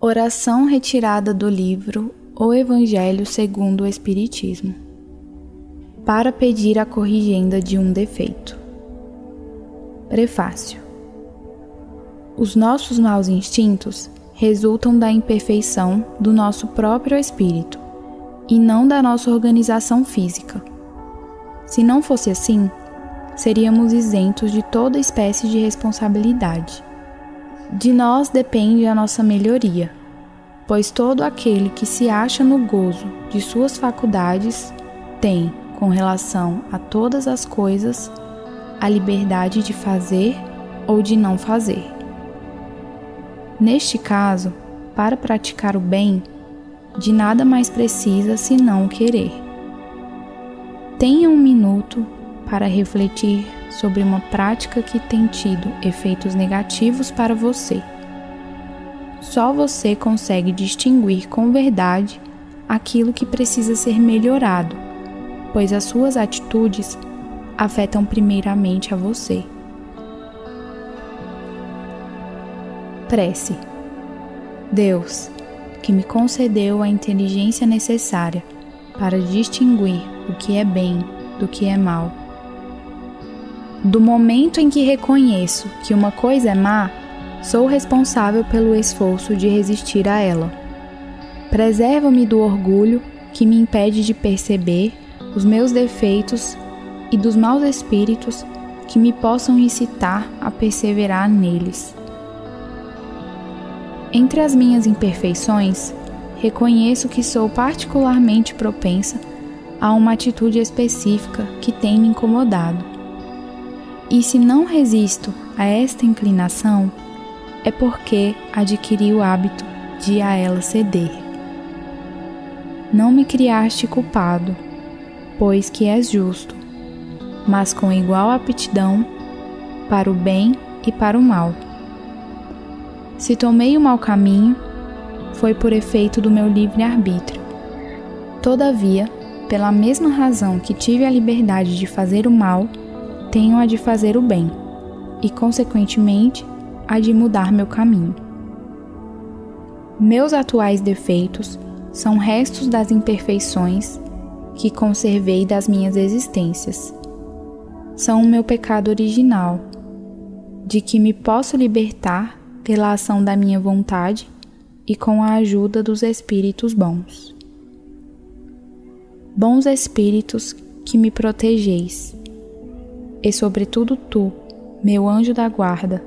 Oração retirada do livro O Evangelho segundo o Espiritismo. Para pedir a corrigenda de um defeito. Prefácio. Os nossos maus instintos resultam da imperfeição do nosso próprio espírito e não da nossa organização física. Se não fosse assim, seríamos isentos de toda espécie de responsabilidade. De nós depende a nossa melhoria, pois todo aquele que se acha no gozo de suas faculdades tem, com relação a todas as coisas, a liberdade de fazer ou de não fazer. Neste caso, para praticar o bem, de nada mais precisa senão querer. Tenha um minuto para refletir sobre uma prática que tem tido efeitos negativos para você. Só você consegue distinguir com verdade aquilo que precisa ser melhorado, pois as suas atitudes afetam primeiramente a você. Prece. Deus, que me concedeu a inteligência necessária para distinguir o que é bem do que é mal. Do momento em que reconheço que uma coisa é má, sou responsável pelo esforço de resistir a ela. Preserva-me do orgulho que me impede de perceber os meus defeitos e dos maus espíritos que me possam incitar a perseverar neles. Entre as minhas imperfeições, reconheço que sou particularmente propensa a uma atitude específica que tem me incomodado. E se não resisto a esta inclinação, é porque adquiri o hábito de a ela ceder. Não me criaste culpado, pois que és justo, mas com igual aptidão para o bem e para o mal. Se tomei o mau caminho, foi por efeito do meu livre-arbítrio. Todavia, pela mesma razão que tive a liberdade de fazer o mal, tenho a de fazer o bem, e, consequentemente, a de mudar meu caminho. Meus atuais defeitos são restos das imperfeições que conservei das minhas existências. São o meu pecado original, de que me posso libertar pela ação da minha vontade e com a ajuda dos espíritos bons. Bons espíritos que me protegeis, e sobretudo tu, meu anjo da guarda,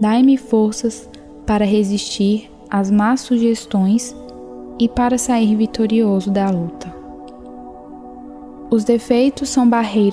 dai-me forças para resistir às más sugestões e para sair vitorioso da luta. Os defeitos são barreiras